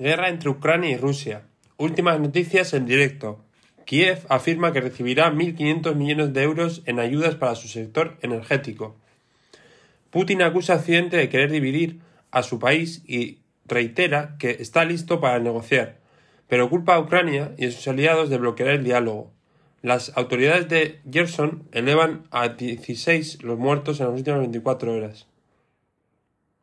Guerra entre Ucrania y Rusia. Últimas noticias en directo. Kiev afirma que recibirá 1.500 millones de euros en ayudas para su sector energético. Putin acusa a Occidente de querer dividir a su país y reitera que está listo para negociar, pero culpa a Ucrania y a sus aliados de bloquear el diálogo. Las autoridades de Gerson elevan a 16 los muertos en las últimas 24 horas.